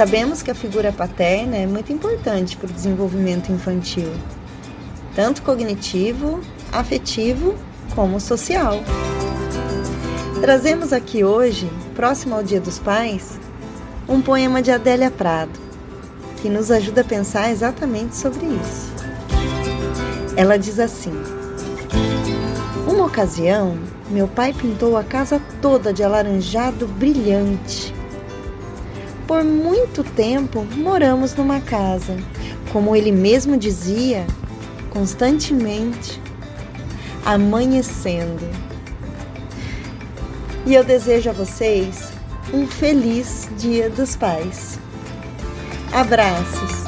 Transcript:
Sabemos que a figura paterna é muito importante para o desenvolvimento infantil, tanto cognitivo, afetivo como social. Trazemos aqui hoje, próximo ao Dia dos Pais, um poema de Adélia Prado, que nos ajuda a pensar exatamente sobre isso. Ela diz assim: Uma ocasião, meu pai pintou a casa toda de alaranjado brilhante. Por muito tempo moramos numa casa, como ele mesmo dizia, constantemente amanhecendo. E eu desejo a vocês um feliz Dia dos Pais. Abraços!